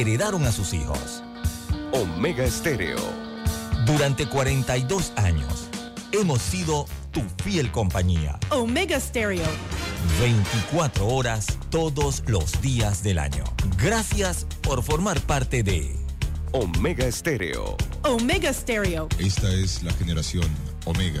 heredaron a sus hijos. Omega Estéreo. Durante 42 años hemos sido tu fiel compañía. Omega Stereo. 24 horas todos los días del año. Gracias por formar parte de Omega Stereo. Omega Stereo. Esta es la generación Omega.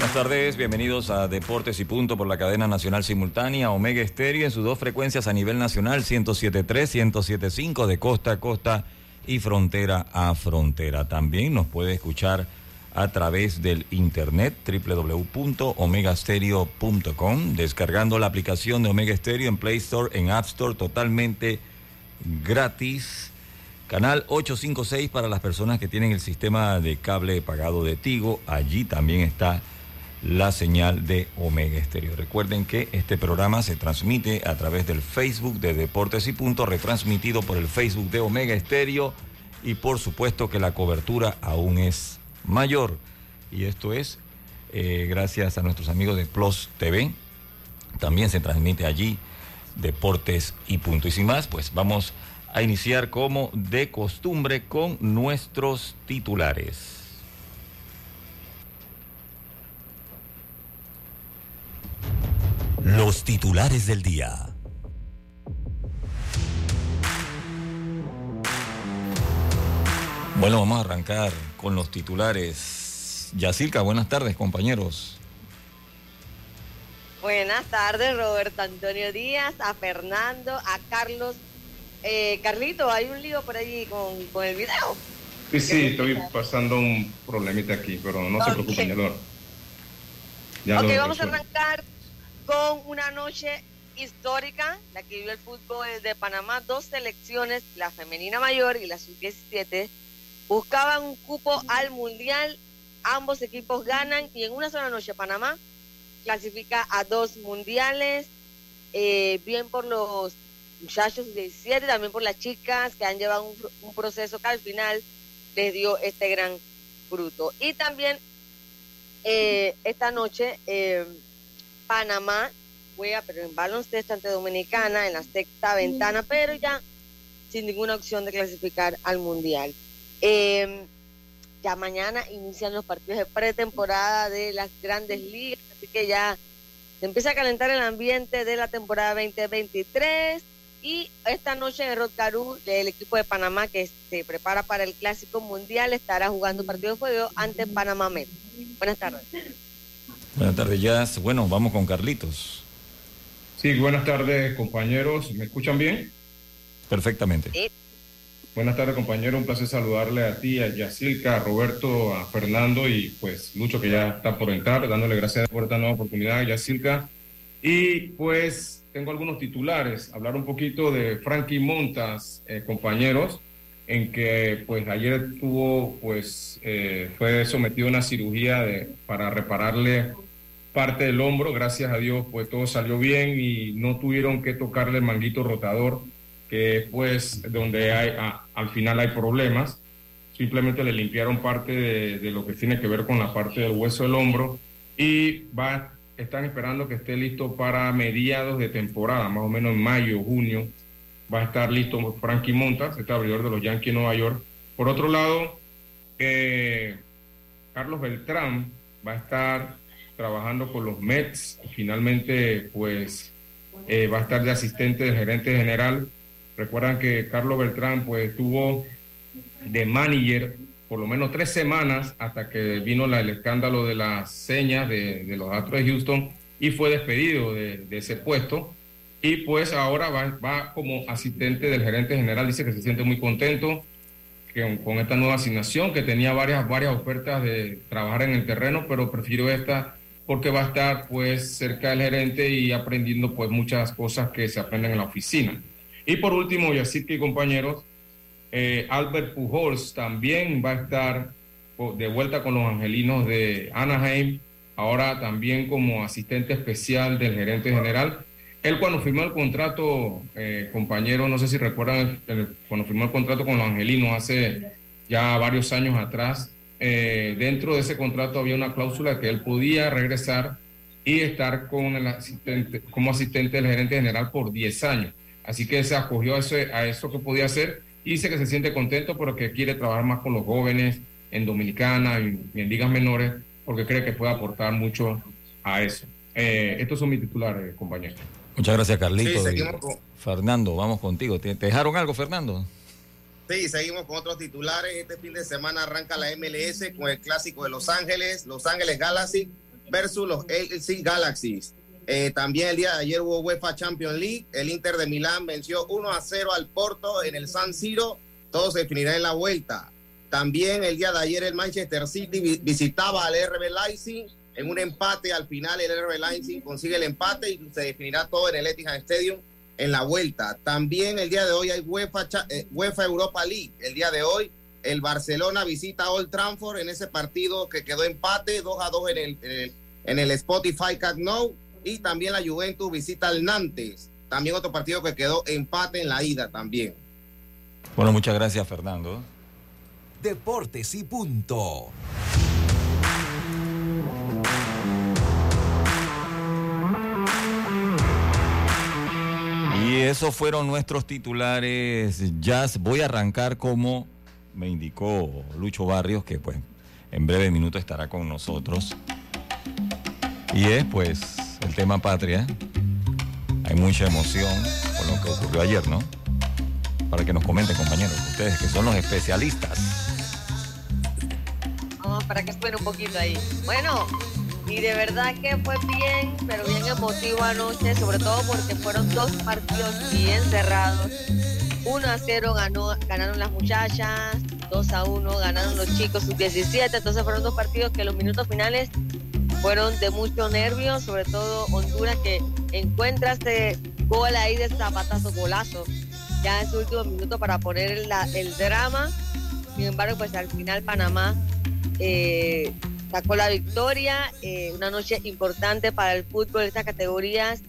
Buenas tardes, bienvenidos a Deportes y Punto por la cadena nacional simultánea Omega Estéreo en sus dos frecuencias a nivel nacional 107.3, 107.5 de costa a costa y frontera a frontera. También nos puede escuchar a través del internet www.omegastereo.com, descargando la aplicación de Omega Stereo en Play Store, en App Store, totalmente gratis. Canal 856 para las personas que tienen el sistema de cable pagado de Tigo. Allí también está la señal de Omega Stereo. Recuerden que este programa se transmite a través del Facebook de Deportes y Punto, retransmitido por el Facebook de Omega Stereo y por supuesto que la cobertura aún es mayor. Y esto es eh, gracias a nuestros amigos de Plus TV. También se transmite allí Deportes y Punto. Y sin más, pues vamos a iniciar como de costumbre con nuestros titulares. Los titulares del día. Bueno, vamos a arrancar con los titulares. Yacilca, buenas tardes, compañeros. Buenas tardes, Roberto Antonio Díaz, a Fernando, a Carlos. Eh, Carlito, hay un lío por allí con, con el video. Sí, sí, estoy pasando un problemita aquí, pero no se preocupen, ya lo. Ya ok, lo vamos a arrancar con una noche histórica, la que vivió el fútbol de Panamá. Dos selecciones, la femenina mayor y la sub-17, buscaban un cupo al mundial. Ambos equipos ganan y en una sola noche Panamá clasifica a dos mundiales. Eh, bien por los muchachos de 17, también por las chicas que han llevado un, un, proceso que al final les dio este gran fruto. Y también eh, esta noche eh, Panamá juega, pero en baloncesto ante Dominicana en la sexta ventana, pero ya sin ninguna opción de clasificar al Mundial. Eh, ya mañana inician los partidos de pretemporada de las grandes ligas, así que ya se empieza a calentar el ambiente de la temporada 2023 y esta noche en Rotcarú el equipo de Panamá que se prepara para el Clásico Mundial estará jugando un partido de fuego ante Panamá Met. Buenas tardes. Buenas tardes, Jazz. Bueno, vamos con Carlitos. Sí, buenas tardes, compañeros. ¿Me escuchan bien? Perfectamente. Sí. Buenas tardes, compañero. Un placer saludarle a ti, a Yacilca, a Roberto, a Fernando y pues Lucho que ya está por entrar, dándole gracias por esta nueva oportunidad, Yacilca. Y pues tengo algunos titulares, hablar un poquito de Frankie Montas, eh, compañeros, en que pues ayer tuvo, pues eh, fue sometido a una cirugía de, para repararle parte del hombro, gracias a Dios pues todo salió bien y no tuvieron que tocarle el manguito rotador que pues donde hay, al final hay problemas. Simplemente le limpiaron parte de, de, lo que tiene que ver con la parte del hueso del hombro y va, están esperando que esté listo para mediados de temporada, más o menos en mayo, junio. Va a estar listo Frankie Montas, este abridor de los Yankees de Nueva York. Por otro lado, eh, Carlos Beltrán va a estar trabajando con los Mets. Finalmente, pues eh, va a estar de asistente del gerente general. Recuerdan que Carlos Beltrán, pues estuvo de manager por lo menos tres semanas hasta que vino la, el escándalo de las señas de, los Astros de Houston y fue despedido de, ese puesto. Y pues ahora va, va, como asistente del gerente general. Dice que se siente muy contento con esta nueva asignación, que tenía varias, varias ofertas de trabajar en el terreno, pero prefiero esta porque va a estar pues cerca del gerente y aprendiendo pues muchas cosas que se aprenden en la oficina. Y por último, y compañeros, eh, Albert Pujols también va a estar de vuelta con los angelinos de Anaheim, ahora también como asistente especial del gerente general. Él cuando firmó el contrato, eh, compañero, no sé si recuerdan, cuando firmó el contrato con los angelinos hace ya varios años atrás, eh, dentro de ese contrato había una cláusula que él podía regresar y estar con el asistente, como asistente del gerente general por 10 años. Así que se acogió a eso, a eso que podía hacer y dice que se siente contento porque quiere trabajar más con los jóvenes en Dominicana y, en ligas menores porque cree que puede aportar mucho a eso. Eh, estos son mis titulares, compañeros. Muchas gracias, Carlito. Fernando, vamos contigo. ¿Te dejaron algo, Fernando? Sí, seguimos con otros titulares. Este fin de semana arranca la MLS con el clásico de Los Ángeles, Los Ángeles Galaxy versus los LC Galaxies. Eh, también el día de ayer hubo UEFA Champions League. El Inter de Milán venció 1 a 0 al Porto en el San Siro. Todo se definirá en la vuelta. También el día de ayer el Manchester City visitaba al RB Leipzig en un empate. Al final el RB Leipzig consigue el empate y se definirá todo en el Etihad Stadium en la vuelta. También el día de hoy hay UEFA, eh, UEFA Europa League. El día de hoy el Barcelona visita Old Trafford en ese partido que quedó empate 2 a 2 en el, en el, Spotify Cat No. Y también la Juventus visita al Nantes. También otro partido que quedó empate en la ida también. Bueno, muchas gracias Fernando. Deportes y punto. Y esos fueron nuestros titulares. Jazz, voy a arrancar como me indicó Lucho Barrios, que pues en breve minuto estará con nosotros. Y es pues el tema patria. Hay mucha emoción por lo que ocurrió ayer, ¿no? Para que nos comenten, compañeros, ustedes que son los especialistas. Vamos, para que esperen un poquito ahí. Bueno, y de verdad que fue bien, pero bien emotivo anoche, sobre todo porque fueron dos partidos bien cerrados. 1 a 0 ganó, ganaron las muchachas, 2 a 1 ganaron los chicos sub-17, entonces fueron dos partidos que los minutos finales fueron de mucho nervio, sobre todo Honduras que encuentra este gol ahí de zapatazo golazo ya en su último minuto para poner el drama. Sin embargo, pues al final Panamá eh, sacó la victoria, eh, una noche importante para el fútbol, estas categorías,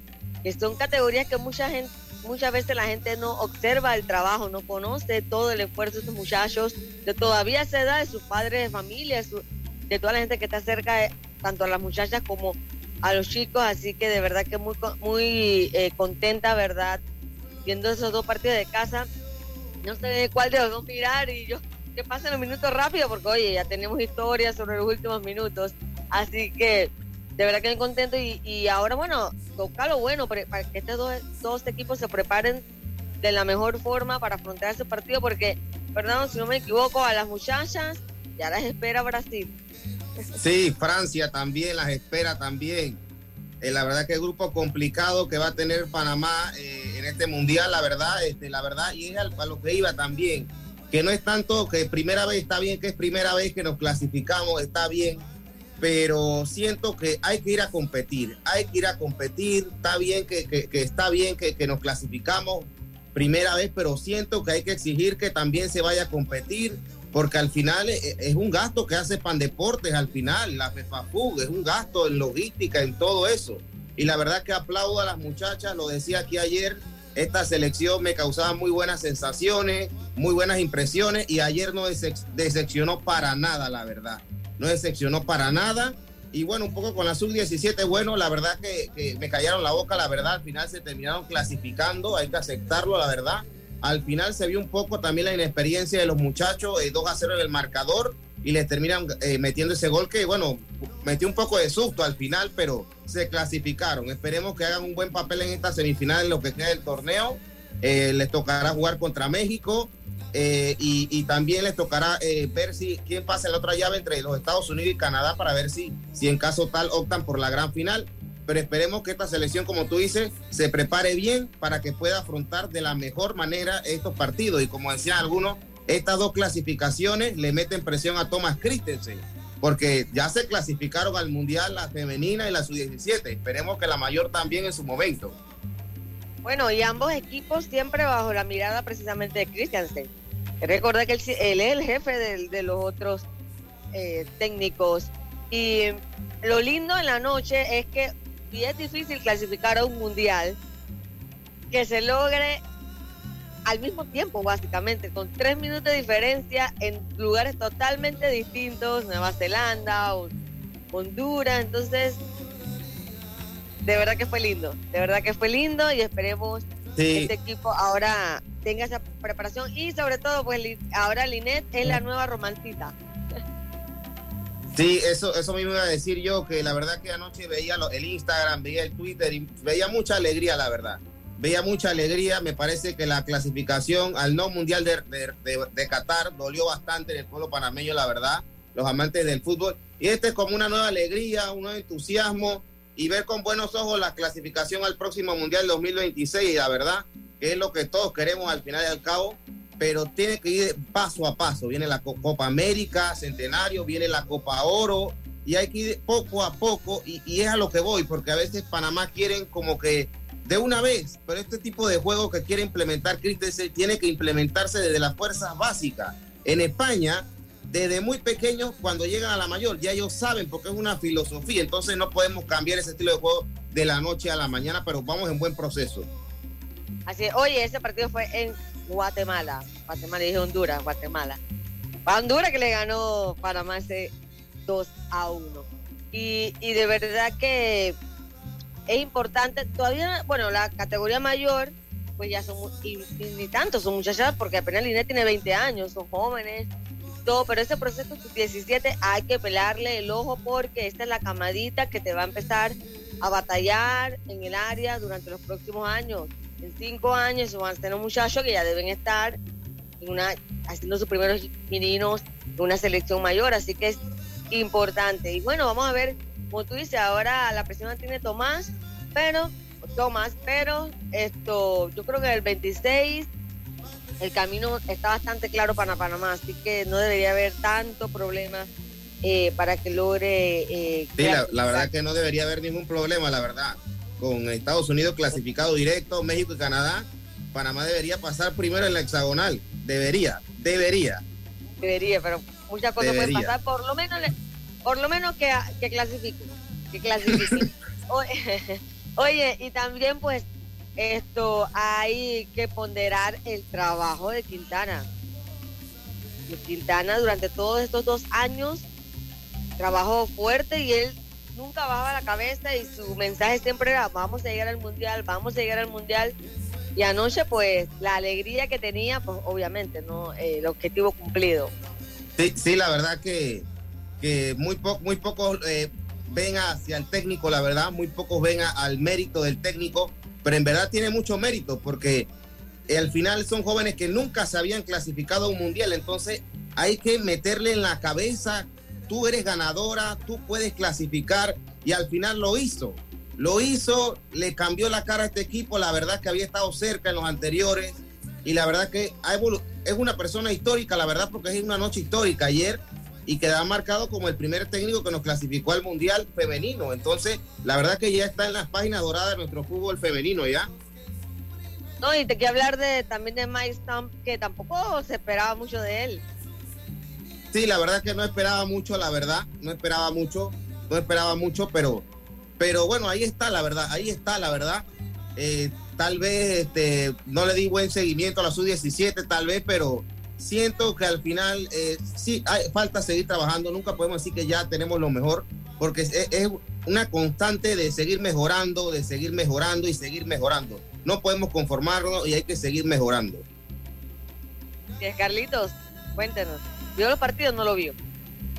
que son categorías que mucha gente, muchas veces la gente no observa el trabajo, no conoce todo el esfuerzo de estos muchachos, que todavía se da de sus padres de familia, de toda la gente que está cerca, tanto a las muchachas como a los chicos, así que de verdad que muy, muy eh, contenta, ¿verdad? Viendo esos dos partidos de casa, no sé cuál de los dos mirar y yo que pasen los minutos rápido, porque oye, ya tenemos historias sobre los últimos minutos. Así que de verdad que estoy contento y, ahora, bueno, toca lo bueno para, que estos dos, equipos se preparen de la mejor forma para afrontar ese partido, porque, perdón, si no me equivoco, a las muchachas ya las espera Brasil. Sí, Francia también las espera también. Eh, la verdad que el grupo complicado que va a tener Panamá eh, en este mundial, la verdad, este, la verdad, y es a lo que iba también que no es tanto que primera vez, está bien que es primera vez que nos clasificamos, está bien, pero siento que hay que ir a competir, hay que ir a competir, está bien que, que, está bien que, que, nos clasificamos primera vez, pero siento que hay que exigir que también se vaya a competir, porque al final es, es un gasto que hace Pandeportes, al final, la FEFAFUG, es un gasto en logística, en todo eso. Y la verdad que aplaudo a las muchachas, lo decía aquí ayer, esta selección me causaba muy buenas sensaciones, muy buenas impresiones y ayer no decepcionó para nada, la verdad. No decepcionó para nada. Y bueno, un poco con la sub-17, bueno, la verdad que, me callaron la boca, la verdad, al final se terminaron clasificando, hay que aceptarlo, la verdad. Al final se vio un poco también la inexperiencia de los muchachos, 2 eh, a 0 en el marcador, y les terminan eh, metiendo ese gol que, bueno, metió un poco de susto al final, pero se clasificaron. Esperemos que hagan un buen papel en esta semifinal en lo que queda del torneo. Eh, les tocará jugar contra México eh, y, también les tocará ver si quién pasa en la otra llave entre los Estados Unidos y Canadá para ver si, si en caso tal optan por la gran final. Pero esperemos que esta selección, como tú dices, se prepare bien para que pueda afrontar de la mejor manera estos partidos. Y como decían algunos, estas dos clasificaciones le meten presión a Thomas Christensen, porque ya se clasificaron al Mundial la femenina y la sub-17. Esperemos que la mayor también en su momento. Bueno, y ambos equipos siempre bajo la mirada precisamente de Christensen. Recuerda que él, es el jefe de, los otros eh, técnicos. Y lo lindo en la noche es que si es difícil clasificar a un mundial, que se logre al mismo tiempo, básicamente, con tres minutos de diferencia en lugares totalmente distintos, Nueva Zelanda, Honduras, entonces, de verdad que fue lindo, de verdad que fue lindo y esperemos que este equipo ahora tenga esa preparación y sobre todo, pues ahora Linet es la nueva romancita. Sí, eso, eso me iba a decir yo, que la verdad que anoche veía el Instagram, veía el Twitter y veía mucha alegría, la verdad veía mucha alegría. Me parece que la clasificación al no mundial de, Qatar dolió bastante en el pueblo panameño, la verdad, los amantes del fútbol. Y este es como una nueva alegría, un nuevo entusiasmo y ver con buenos ojos la clasificación al próximo mundial 2026. Y la verdad, que es lo que todos queremos al final y al cabo, pero tiene que ir paso a paso. Viene la Copa América, Centenario, viene la Copa Oro. Y hay que ir poco a poco, y, y es a lo que voy, porque a veces Panamá quieren como que de una vez, pero este tipo de juego que quiere implementar Christensen tiene que implementarse desde las fuerzas básicas. En España, desde muy pequeños, cuando llegan a la mayor, ya ellos saben porque es una filosofía, entonces no podemos cambiar ese estilo de juego de la noche a la mañana, pero vamos en buen proceso. Así es, oye, ese partido fue en Guatemala, Guatemala, dije Honduras, Guatemala. Honduras que le ganó Panamá ese 2 a 1. Y, y de verdad que es importante, todavía, bueno, la categoría mayor, pues ya son, y, ni tanto, son muchachas, porque apenas Linet tiene 20 años, son jóvenes, todo, pero ese proceso 17 hay que pelarle el ojo porque esta es la camadita que te va a empezar a batallar en el área durante los próximos años. En cinco años van a tener muchachos que ya deben estar en una, haciendo sus primeros meninos en una selección mayor, así que es importante. Y bueno, vamos a ver como tú dices, ahora la presión la tiene Tomás, pero, Tomás, pero esto, yo creo que el 26 el camino está bastante claro para Panamá, así que no debería haber tanto problema eh, para que logre... Eh, sí, la, verdad que no debería haber ningún problema, la verdad. Con Estados Unidos clasificado directo, México y Canadá, Panamá debería pasar primero en la hexagonal. Debería, debería. Debería, pero muchas cosas pueden pasar. Por lo menos por lo menos que, que clasifique, que clasifique. Oye, y también pues esto hay que ponderar el trabajo de Quintana. Quintana durante todos estos dos años trabajó fuerte y él nunca bajaba la cabeza y su mensaje siempre era vamos a llegar al mundial, vamos a llegar al mundial. Y anoche pues la alegría que tenía, pues obviamente, ¿no? Eh, el objetivo cumplido. Sí, sí, la verdad que que muy, muy pocos eh, ven hacia el técnico, la verdad, muy pocos ven al mérito del técnico, pero en verdad tiene mucho mérito porque eh, al final son jóvenes que nunca se habían clasificado a un mundial, entonces hay que meterle en la cabeza, tú eres ganadora, tú puedes clasificar y al final lo hizo. Lo hizo, le cambió la cara a este equipo, la verdad que había estado cerca en los anteriores y la verdad que es una persona histórica, la verdad porque es una noche histórica. Ayer y queda marcado como el primer técnico que nos clasificó al Mundial femenino. Entonces, la verdad que ya está en las páginas doradas de nuestro fútbol femenino ya. No, y te quiero hablar de también de Mike Stump, que tampoco se esperaba mucho de él. Sí, la verdad que no esperaba mucho, la verdad, no esperaba mucho, no esperaba mucho, pero, pero bueno, ahí está la verdad, ahí está la verdad. Eh, tal vez este, no le di buen seguimiento a la sub-17, tal vez, pero siento que al final eh, sí hay falta seguir trabajando. Nunca podemos decir que ya tenemos lo mejor, porque es, es, una constante de seguir mejorando, de seguir mejorando y seguir mejorando. No podemos conformarnos y hay que seguir mejorando. Carlitos, cuéntenos. ¿Vio los partidos? No lo vio.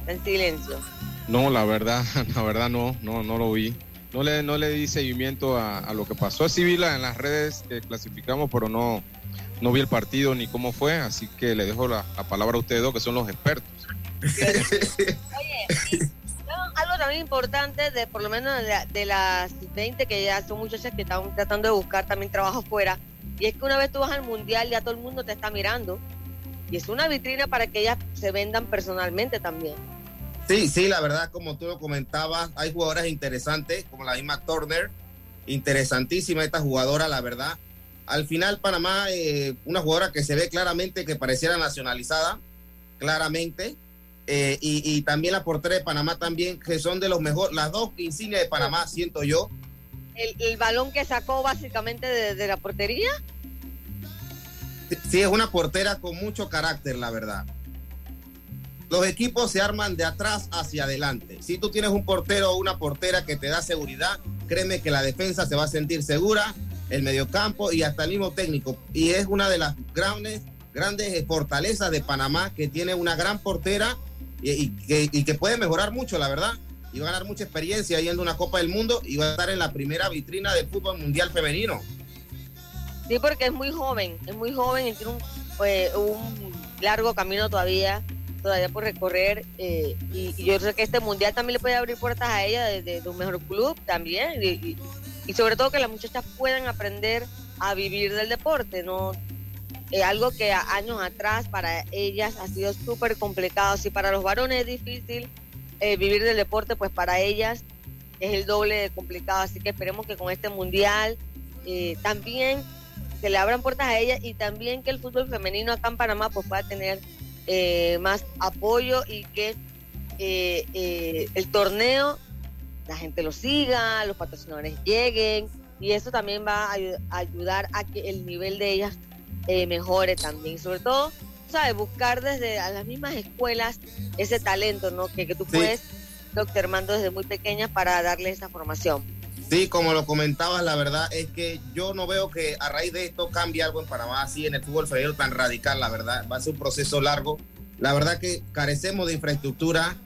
En silencio. No, la verdad, la verdad no, no, no lo vi. No le, no le di seguimiento a, lo que pasó. Sí vi en las redes que clasificamos, pero no, no vi el partido ni cómo fue, así que le dejo la, palabra a ustedes dos, que son los expertos. Oye, algo también importante, de por lo menos de, las 20 que ya son muchachas que están tratando de buscar también trabajo fuera, y es que una vez tú vas al mundial ya todo el mundo te está mirando, y es una vitrina para que ellas se vendan personalmente también. Sí, sí, la verdad, como tú lo comentabas, hay jugadoras interesantes, como la misma Turner, interesantísima esta jugadora, la verdad. Al final, Panamá, eh, una jugadora que se ve claramente que pareciera nacionalizada, claramente. Eh, y, también la portera de Panamá también, que son de los mejores, las dos insignias de Panamá, siento yo. El, balón que sacó básicamente de, la portería. Sí, es una portera con mucho carácter, la verdad. Los equipos se arman de atrás hacia adelante. Si tú tienes un portero o una portera que te da seguridad, créeme que la defensa se va a sentir segura, el mediocampo y hasta el mismo técnico. Y es una de las grandes, grandes fortalezas de Panamá que tiene una gran portera y, que, puede mejorar mucho, la verdad. Y va a ganar mucha experiencia yendo a una Copa del Mundo y va a estar en la primera vitrina del fútbol mundial femenino. Sí, porque es muy joven, es muy joven y tiene un, pues, un largo camino todavía todavía por recorrer eh, y, yo sé que este mundial también le puede abrir puertas a ella de, un mejor club también y, sobre todo que las muchachas puedan aprender a vivir del deporte, ¿no? Eh, algo que años atrás para ellas ha sido súper complicado, si para los varones es difícil eh, vivir del deporte, pues para ellas es el doble de complicado, así que esperemos que con este mundial también se le abran puertas a ellas y también que el fútbol femenino acá en Panamá pues pueda tener eh, más apoyo y que eh, eh, el torneo la gente lo siga, los patrocinadores lleguen y eso también va a, ayudar a que el nivel de ellas mejore también. Sobre todo, ¿sabes? Buscar desde las mismas escuelas ese talento, ¿no? Que, que tú puedes, doctor Armando, desde muy pequeña para darle esa formación. Sí, como lo comentabas, la verdad es que yo no veo que a raíz de esto cambie algo en Panamá, así en el fútbol femenino tan radical, la verdad. Va a ser un proceso largo. La verdad que carecemos de infraestructura,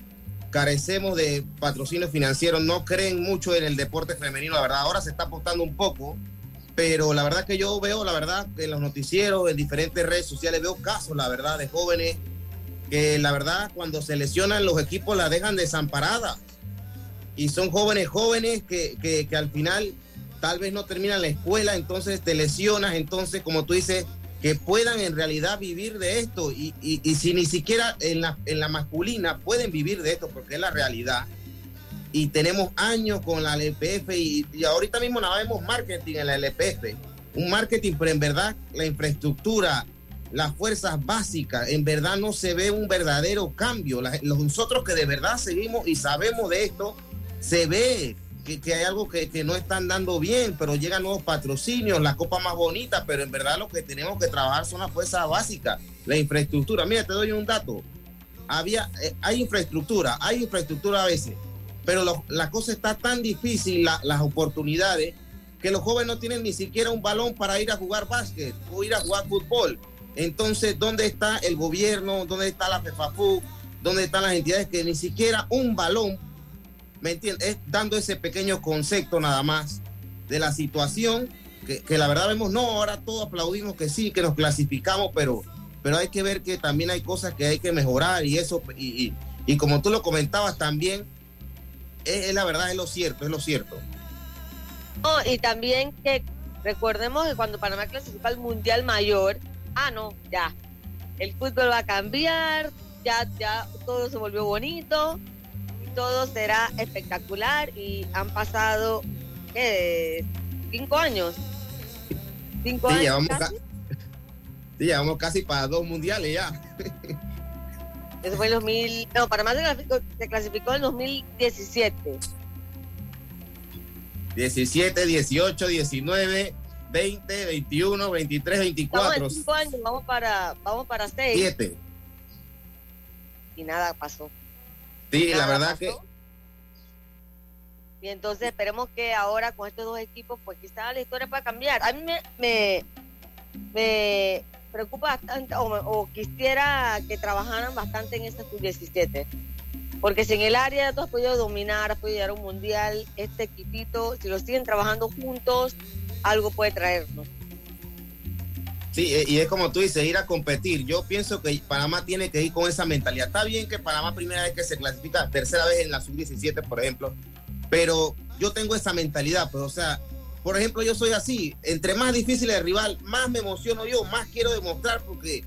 carecemos de patrocinio financiero, no creen mucho en el deporte femenino, la verdad. Ahora se está apostando un poco, pero la verdad que yo veo, la verdad, en los noticieros, en diferentes redes sociales, veo casos, la verdad, de jóvenes que la verdad cuando se lesionan los equipos la dejan desamparada y son jóvenes, jóvenes que, que, al final tal vez no terminan la escuela, entonces te lesionas, entonces como tú dices, que puedan en realidad vivir de esto y, y, si ni siquiera en la, en la masculina pueden vivir de esto porque es la realidad. Y tenemos años con la LPF y, y, ahorita mismo nada vemos marketing en la LPF, un marketing pero en verdad la infraestructura, las fuerzas básicas, en verdad no se ve un verdadero cambio. nosotros que de verdad seguimos y sabemos de esto, se ve que, hay algo que, no están dando bien, pero llegan nuevos patrocinios, la copa más bonita, pero en verdad lo que tenemos que trabajar son las fuerzas básicas, la infraestructura. Mira, te doy un dato. Había, eh, hay infraestructura, hay infraestructura a veces, pero la cosa está tan difícil, las oportunidades, que los jóvenes no tienen ni siquiera un balón para ir a jugar básquet o ir a jugar fútbol. Entonces, ¿dónde está el gobierno? ¿Dónde está la FEFAFU? ¿Dónde están las entidades que ni siquiera un balón Es dando ese pequeño concepto nada más de la situación, que, la verdad vemos, no, ahora todos aplaudimos que sí, que nos clasificamos, pero, pero hay que ver que también hay cosas que hay que mejorar y eso, y, como tú lo comentabas también, es, la verdad, es lo cierto, es lo cierto. y también que recordemos que cuando Panamá clasifica al Mundial Mayor, ah, no, ya, el fútbol va a cambiar, ya, ya todo se volvió bonito, todo será espectacular y han pasado cinco años. Cinco años. Llevamos casi. sí, llevamos casi para dos mundiales ya. Eso fue en 2000. No, para más se clasificó en 2017. 17, 18, 19 20, 21, 23, 24. cinco años, vamos para, vamos para seis. Siete. Y nada pasó. Sí, la verdad que. Y entonces esperemos que ahora con estos dos equipos, pues quizás la historia pueda cambiar. A mí me, me, preocupa bastante, o, quisiera que trabajaran bastante en ese sub-17. Porque si en el área tú has podido dominar, has podido llegar a un mundial, este equipito, si lo siguen trabajando juntos, algo puede traernos. Sí, eh, y es como tú dices, ir a competir. Yo pienso que Panamá tiene que ir con esa mentalidad. Está bien que Panamá primera vez que se clasifica, tercera vez en la sub-17, por ejemplo, pero yo tengo esa mentalidad, pues, o sea, por ejemplo, yo soy así, entre más difícil el rival, más me emociono yo, más quiero demostrar porque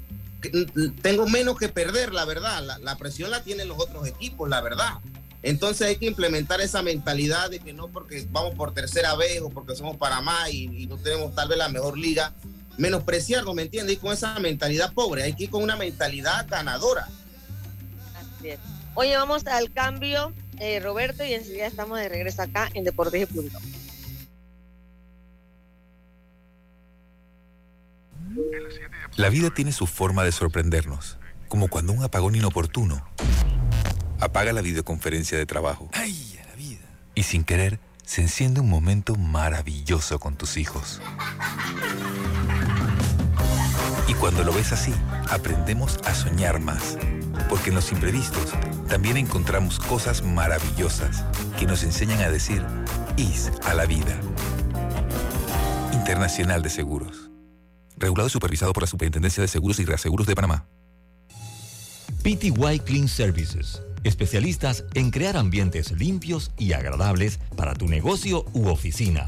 tengo menos que perder, la verdad. La, presión la tienen los otros equipos, la verdad. Entonces hay que implementar esa mentalidad de que no porque vamos por tercera vez o porque somos Panamá y, y no tenemos tal vez la mejor liga, menospreciarnos, ¿me entiendes? Y con esa mentalidad pobre, hay que ir con una mentalidad ganadora. Así es. Oye, vamos al cambio, eh, Roberto, y enseguida estamos de regreso acá en Deportes y Punto. La vida tiene su forma de sorprendernos, como cuando un apagón inoportuno apaga la videoconferencia de trabajo. ¡Ay, la vida! Y sin querer, se enciende un momento maravilloso con tus hijos. Y cuando lo ves así, aprendemos a soñar más, porque en los imprevistos también encontramos cosas maravillosas que nos enseñan a decir IS a la vida. Internacional de Seguros. Regulado y supervisado por la Superintendencia de Seguros y Reaseguros de Panamá. PTY Clean Services. Especialistas en crear ambientes limpios y agradables para tu negocio u oficina.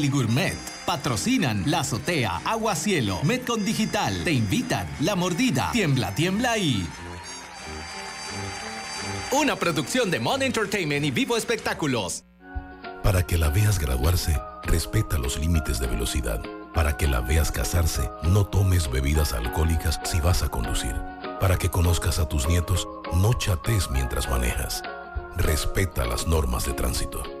Gourmet. Patrocinan La Azotea, Agua Cielo, Metcon Digital. Te invitan La Mordida, Tiembla, Tiembla y... Una producción de Mon Entertainment y Vivo Espectáculos. Para que la veas graduarse, respeta los límites de velocidad. Para que la veas casarse, no tomes bebidas alcohólicas si vas a conducir. Para que conozcas a tus nietos, no chates mientras manejas. Respeta las normas de tránsito.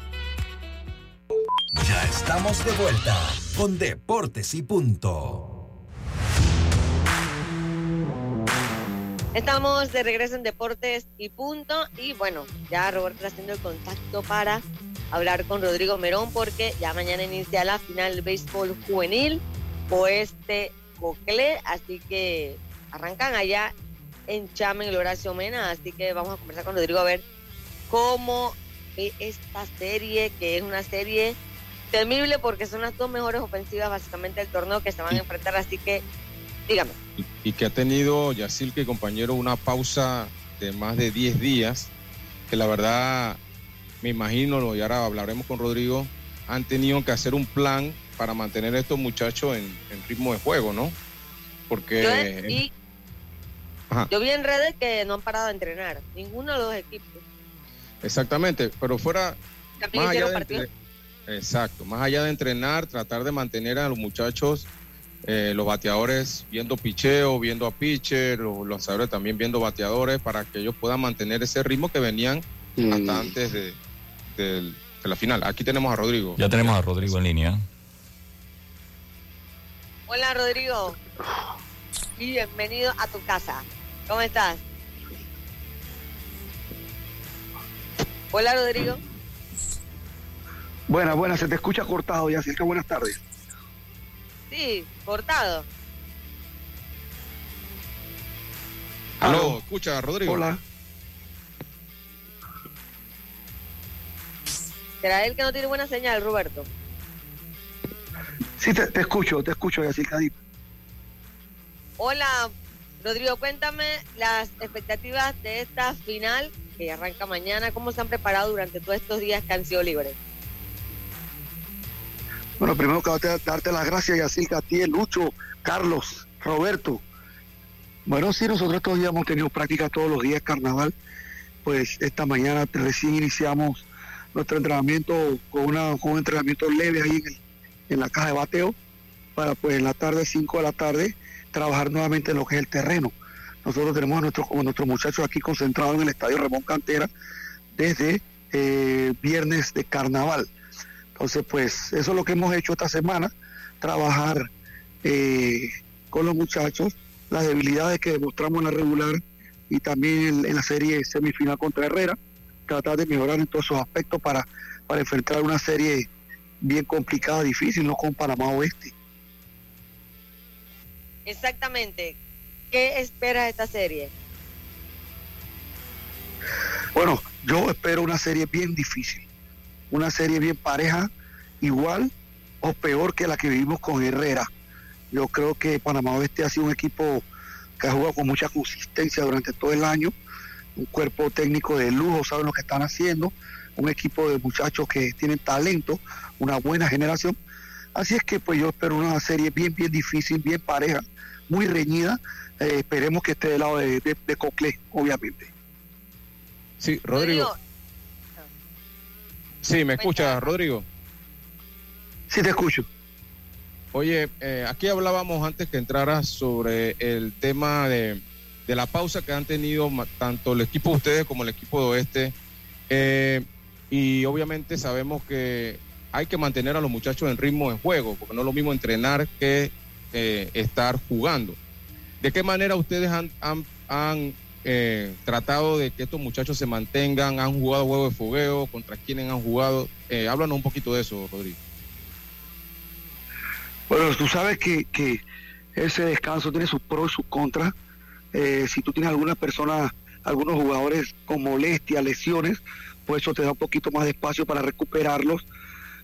Ya estamos de vuelta con Deportes y Punto. Estamos de regreso en Deportes y Punto. Y bueno, ya Roberto está haciendo el contacto para hablar con Rodrigo Merón porque ya mañana inicia la final del béisbol juvenil Oeste Cocle. Así que arrancan allá en Chamen, el Horacio Mena. Así que vamos a conversar con Rodrigo a ver cómo es esta serie, que es una serie temible porque son las dos mejores ofensivas básicamente del torneo que se van a enfrentar. Así que dígame y que ha tenido Yacil, compañero, una pausa de más de 10 días, que la verdad, me imagino, y ahora hablaremos con Rodrigo, han tenido que hacer un plan para mantener a estos muchachos en, ritmo de juego, ¿no? Porque... Yo, vi en redes que no han parado de entrenar, ninguno de los equipos. Exactamente, pero fuera... Más allá de Exacto, más allá de entrenar, tratar de mantener a los muchachos, eh, los bateadores viendo picheo, viendo a pitcher, los lanzadores también viendo bateadores para que ellos puedan mantener ese ritmo que venían Mm. hasta antes de, la final. Aquí tenemos a Rodrigo. Ya tenemos a Rodrigo en línea. Hola Rodrigo. Y bienvenido a tu casa. ¿Cómo estás? Hola Rodrigo. Buenas, buenas, se te escucha cortado, ya cerca, buenas tardes. Sí, cortado. Aló, escucha, Rodrigo. Hola. ¿Será él que no tiene buena señal, Roberto? Sí, te, te escucho, te escucho, Yacirca. Hola, Rodrigo, cuéntame las expectativas de esta final que arranca mañana. ¿Cómo se han preparado durante todos estos días que han sido libres? Bueno, primero que darte, las gracias, Yacirca, a ti, Lucho, Carlos, Roberto. Bueno, sí, nosotros días hemos tenido práctica todos los días carnaval. Pues esta mañana recién iniciamos nuestro entrenamiento con, una, con un entrenamiento leve ahí en, la caja de bateo para pues en la tarde, 5 de la tarde, trabajar nuevamente en lo que es el terreno. Nosotros tenemos a nuestros, nuestros muchachos aquí concentrados en el estadio Ramón Cantera desde eh, viernes de carnaval. Entonces, pues eso es lo que hemos hecho esta semana, trabajar eh, con los muchachos, las debilidades que demostramos en la regular y también en, en la serie semifinal contra Herrera, tratar de mejorar en todos esos aspectos para, para enfrentar una serie bien complicada, difícil, no con Panamá Oeste. Exactamente. ¿Qué esperas de esta serie? Bueno, yo espero una serie bien difícil, una serie bien pareja, igual o peor que la que vivimos con Herrera. Yo creo que Panamá Oeste ha sido un equipo que ha jugado con mucha consistencia durante todo el año, un cuerpo técnico de lujo, saben lo que están haciendo, un equipo de muchachos que tienen talento, una buena generación. Así es que pues yo espero una serie bien, bien difícil, bien pareja, muy reñida. Eh, esperemos que esté del lado de, de, de Coclé, obviamente. Sí, Rodrigo. Sí, me escucha, Rodrigo. Sí, te escucho. Oye, eh, aquí hablábamos antes que entraras sobre el tema de, de la pausa que han tenido tanto el equipo de ustedes como el equipo de Oeste. Eh, y obviamente sabemos que hay que mantener a los muchachos en ritmo de juego, porque no es lo mismo entrenar que eh, estar jugando. ¿De qué manera ustedes han, han, han, eh, tratado de que estos muchachos se mantengan? ¿Han jugado juego de fogueo? ¿Contra quiénes han jugado? Eh, háblanos un poquito de eso, Rodrigo. Bueno, tú sabes que, ese descanso tiene sus pros y sus contras. Eh, si tú tienes alguna persona, algunos jugadores con molestias, lesiones, pues eso te da un poquito más de espacio para recuperarlos.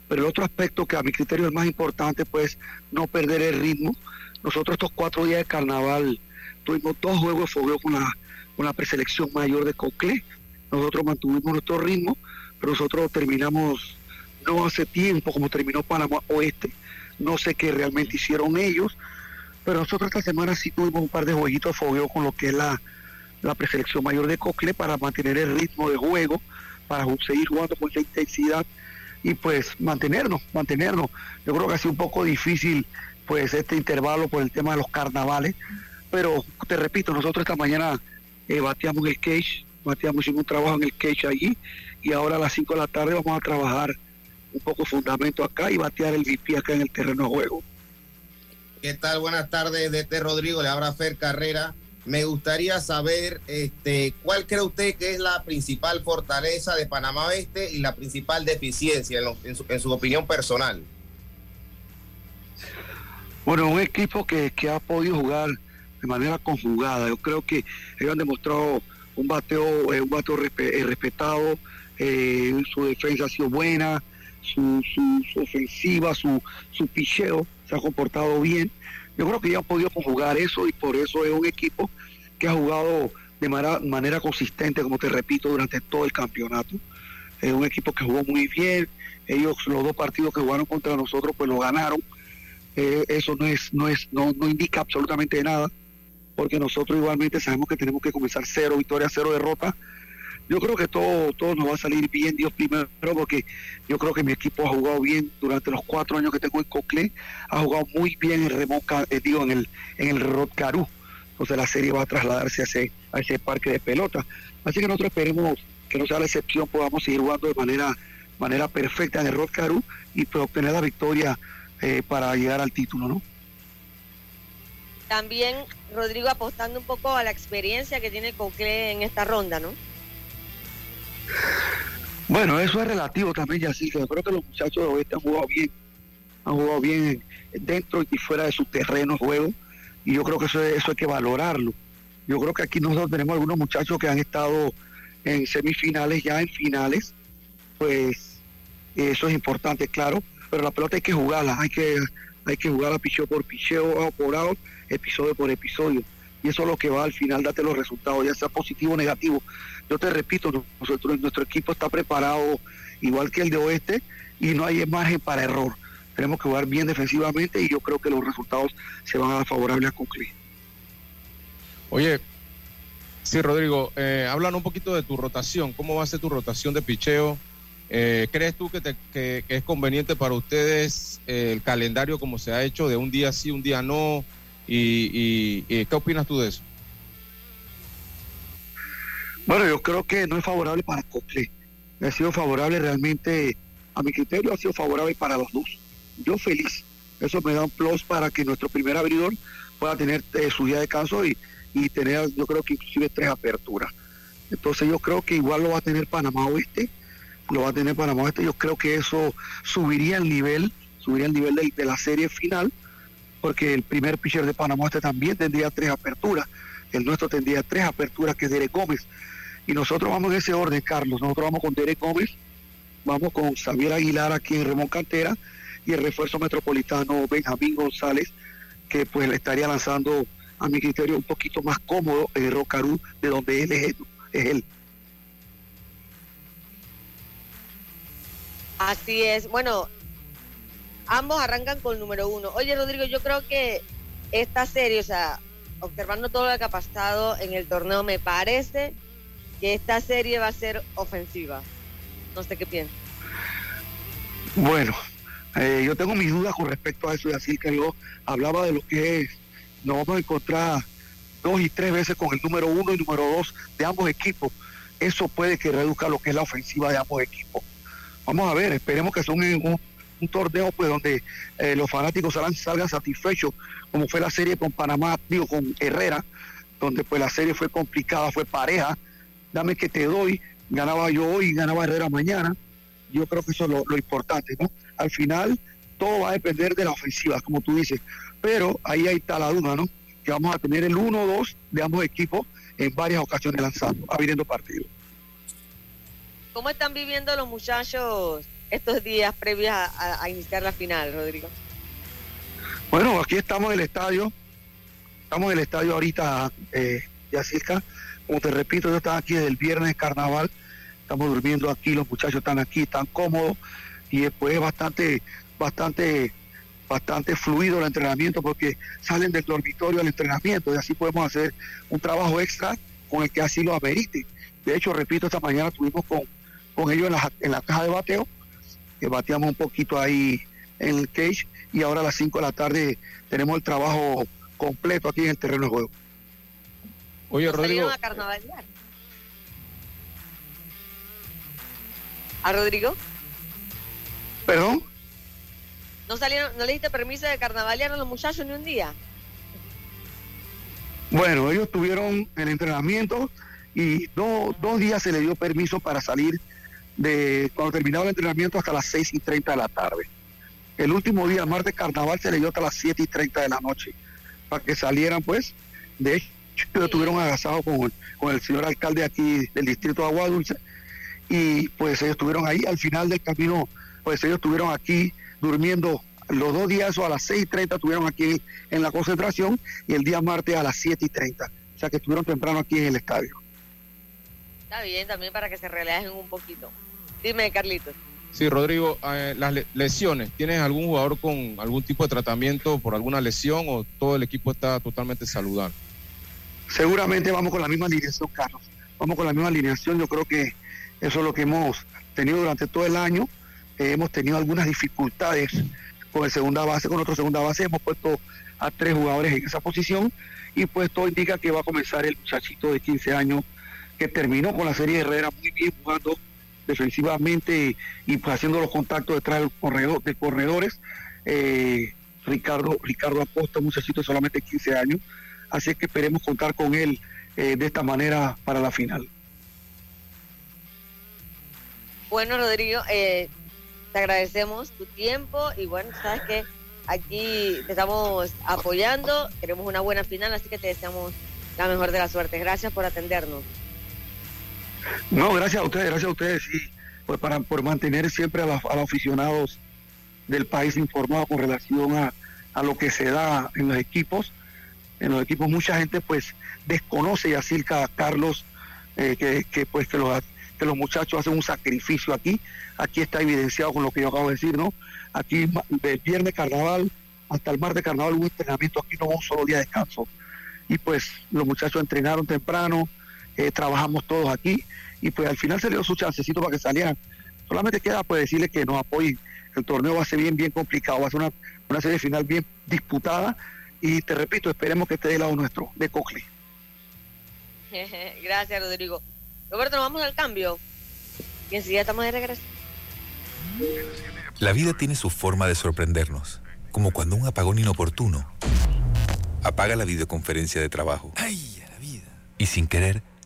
Pero el otro aspecto que a mi criterio es más importante, pues no perder el ritmo. Nosotros estos cuatro días de carnaval tuvimos dos juegos de fogueo con la, con la preselección mayor de Coclé. Nosotros mantuvimos nuestro ritmo, pero nosotros terminamos no hace tiempo como terminó Panamá Oeste. No sé qué realmente hicieron ellos, pero nosotros esta semana sí tuvimos un par de jueguitos de fogueo con lo que es la, la preselección mayor de Cocle para mantener el ritmo de juego, para seguir jugando con esa intensidad y pues mantenernos, mantenernos. Yo creo que ha sido un poco difícil pues este intervalo por el tema de los carnavales, pero te repito, nosotros esta mañana eh, bateamos en el cage, bateamos hicimos un trabajo en el cage allí y ahora a las 5 de la tarde vamos a trabajar un poco fundamento acá y batear el VP acá en el terreno de juego. ¿Qué tal? Buenas tardes, de este Rodrigo, le habla Fer Carrera. Me gustaría saber este, cuál cree usted que es la principal fortaleza de Panamá Oeste y la principal deficiencia en, lo- en su, en su opinión personal. Bueno, un equipo que, que ha podido jugar manera conjugada. Yo creo que ellos han demostrado un bateo, eh, un bateo eh, respetado, eh, su defensa ha sido buena, su, su, su ofensiva, su, su picheo se ha comportado bien. Yo creo que ellos han podido conjugar eso y por eso es un equipo que ha jugado de manera, manera consistente, como te repito, durante todo el campeonato. Es un equipo que jugó muy bien. Ellos, los dos partidos que jugaron contra nosotros, pues lo ganaron. Eso no es, no es, no, no indica absolutamente nada, porque nosotros igualmente sabemos que tenemos que comenzar cero victoria, cero derrota, yo creo que todo, todo nos va a salir bien, Dios primero, porque yo creo que mi equipo ha jugado bien durante los cuatro años que tengo en Cocle, ha jugado muy bien en el eh, digo, en el, en el Rod Caru. Entonces la serie va a trasladarse a ese, a ese parque de pelota. Así que nosotros esperemos que no sea la excepción, podamos seguir jugando de manera, manera perfecta en el Rod Caru y pues, obtener la victoria eh, para llegar al título, ¿no? También Rodrigo apostando un poco a la experiencia que tiene Cocle en esta ronda, ¿no? Bueno, eso es relativo también, ya sí. Yo creo que los muchachos de oeste han jugado bien, han jugado bien dentro y fuera de su terreno juego, y yo creo que eso, eso hay que valorarlo. Yo creo que aquí nosotros tenemos algunos muchachos que han estado en semifinales, ya en finales, pues eso es importante, claro, pero la pelota hay que jugarla, hay que, hay que jugarla picheo por picheo, por out, episodio por episodio y eso es lo que va al final date los resultados, ya sea positivo o negativo. Yo te repito, nosotros, nuestro equipo está preparado igual que el de Oeste y no hay margen para error. Tenemos que jugar bien defensivamente y yo creo que los resultados se van a dar favorables a cumplir. Oye, sí, Rodrigo, eh, hablan un poquito de tu rotación. ¿Cómo va a ser tu rotación de picheo? Eh, ¿Crees tú que, que, es conveniente para ustedes eh, el calendario como se ha hecho de un día sí, un día no? ¿Y, qué opinas tú de eso? Bueno, yo creo que no es favorable para Cocle. Ha sido favorable realmente, a mi criterio, ha sido favorable para los dos. Yo feliz. Eso me da un plus para que nuestro primer abridor pueda tener eh, su día de descanso y, y tener, yo creo que inclusive tres aperturas. Entonces yo creo que igual lo va a tener Panamá Oeste, lo va a tener Panamá Oeste. Yo creo que eso subiría el nivel, subiría el nivel de la serie final porque el primer pitcher de Panamá este también tendría tres aperturas, el nuestro tendría tres aperturas, que es Derek Gómez. Y nosotros vamos en ese orden, Carlos. Nosotros vamos con Derek Gómez, vamos con Xavier Aguilar aquí en Remón Cantera y el refuerzo metropolitano Benjamín González, que pues le estaría lanzando a mi criterio un poquito más cómodo el Rocarú, de donde él es, es él. Así es. Bueno, ambos arrancan con el número uno. Oye, Rodrigo, yo creo que esta serie, o sea, observando todo lo que ha pasado en el torneo, me parece que esta serie va a ser ofensiva. No sé qué piensas. Bueno, eh, yo tengo mis dudas con respecto a eso, y así que yo hablaba de lo que es, nos vamos a encontrar dos y tres veces con el número uno y número dos de ambos equipos. Eso puede que reduzca lo que es la ofensiva de ambos equipos. Vamos a ver, esperemos que son un, un torneo pues donde eh, los fanáticos salgan, salgan satisfechos, como fue la serie con Panamá, digo, con Herrera, donde pues la serie fue complicada, fue pareja, dame que te doy, ganaba yo hoy, ganaba Herrera mañana, yo creo que eso es lo, importante, ¿no? Al final todo va a depender de la ofensiva, como tú dices, pero ahí hay está la duda, ¿no? Que vamos a tener el 1-2 de ambos equipos en varias ocasiones lanzando, abriendo partidos. ¿Cómo están viviendo los muchachos estos días previos a, iniciar la final, Rodrigo? Bueno, aquí estamos en el estadio. Estamos en el estadio ahorita, eh, Yacirca. Como te repito, yo estaba aquí desde el viernes carnaval. Estamos durmiendo aquí, los muchachos están aquí, están cómodos. Y después es bastante, bastante, bastante fluido el entrenamiento porque salen del dormitorio al entrenamiento y así podemos hacer un trabajo extra con el que así lo amerite. De hecho, repito, esta mañana estuvimos con, con ellos en la, en la caja de bateo que bateamos un poquito ahí en el cage y ahora a las 5 de la tarde tenemos el trabajo completo aquí en el terreno de juego. Oye, Rodrigo. a carnavalear? ¿A Rodrigo? ¿Perdón? ¿No salieron, no le diste permiso de carnavalear a los muchachos ni un día? Bueno, ellos tuvieron el entrenamiento y dos días se les dio permiso para salir de cuando terminaba el entrenamiento hasta las 6 y 30 de la tarde. El último día, el martes carnaval, se le dio hasta las 7 y 30 de la noche para que salieran, pues. De hecho, estuvieron agasados con, con el señor alcalde aquí del distrito de Agua Dulce y pues ellos estuvieron ahí al final del camino, pues ellos estuvieron aquí durmiendo los dos días o a las 6 y 30 estuvieron aquí en la concentración y el día martes a las 7 y 30. O sea que estuvieron temprano aquí en el estadio. Está bien, también para que se relajen un poquito. Dime, Carlitos. Sí, Rodrigo, eh, las lesiones, ¿tienes algún jugador con algún tipo de tratamiento por alguna lesión o todo el equipo está totalmente saludable? Seguramente vamos con la misma dirección, Carlos. vamos con la misma alineación. Yo creo que eso es lo que hemos tenido durante todo el año. Eh, hemos tenido algunas dificultades con el segunda base, con otro segunda base. Hemos puesto a tres jugadores en esa posición y pues todo indica que va a comenzar el muchachito de 15 años que terminó con la serie de Herrera muy bien jugando defensivamente y, pues haciendo los contactos detrás del corredor, de corredores. Eh, Ricardo, Ricardo Acosta, un muchachito solamente 15 años. Así que esperemos contar con él eh, de esta manera para la final. Bueno, Rodrigo, eh, te agradecemos tu tiempo y bueno, sabes que aquí te estamos apoyando, queremos una buena final, así que te deseamos la mejor de la suerte. Gracias por atendernos. No, gracias a ustedes, gracias a ustedes, sí, pues para, por mantener siempre a, los aficionados del país informados con relación a, a, lo que se da en los equipos. En los equipos mucha gente pues desconoce a Silca Carlos, eh, que, que, pues que los, que los muchachos hacen un sacrificio aquí. Aquí está evidenciado con lo que yo acabo de decir, ¿no? Aquí del viernes carnaval hasta el martes carnaval hubo entrenamiento, aquí no hubo un solo día de descanso. Y pues los muchachos entrenaron temprano, eh, trabajamos todos aquí y pues al final se le dio su chancecito para que salieran. Solamente queda pues decirle que nos apoyen. El torneo va a ser bien, bien complicado, va a ser una, una serie final bien disputada y te repito, esperemos que esté del lado nuestro, de Cocle. Gracias, Rodrigo. Roberto, nos vamos al cambio y enseguida estamos de regreso. La vida tiene su forma de sorprendernos, como cuando un apagón inoportuno apaga la videoconferencia de trabajo. ¡Ay, la vida! Y sin querer,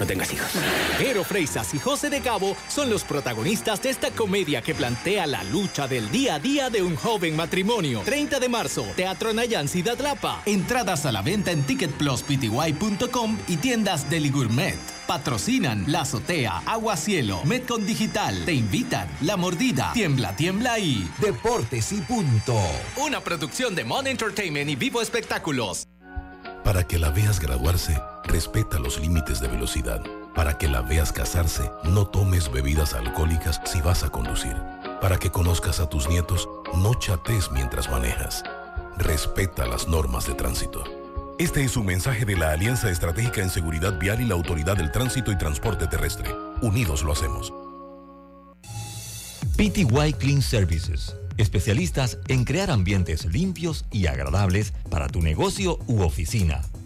no tengas hijos. Jero Freisas y José de Cabo son los protagonistas de esta comedia que plantea la lucha del día a día de un joven matrimonio. 30 de marzo, Teatro Nayan Ciudad Lapa. Entradas a la venta en ticketpluspty.com y tiendas Deli Gourmet. Patrocinan La Azotea, Agua Cielo, Metcon Digital. Te invitan La Mordida, Tiembla, Tiembla y Deportes y Punto. Una producción de Mon Entertainment y Vivo Espectáculos. Para que la veas graduarse, respeta los límites de velocidad. Para que la veas casarse, no tomes bebidas alcohólicas si vas a conducir. Para que conozcas a tus nietos, no chates mientras manejas. Respeta las normas de tránsito. Este es un mensaje de la Alianza Estratégica en Seguridad Vial y la Autoridad del Tránsito y Transporte Terrestre. Unidos lo hacemos. PTY Clean Services. Especialistas en crear ambientes limpios y agradables para tu negocio u oficina.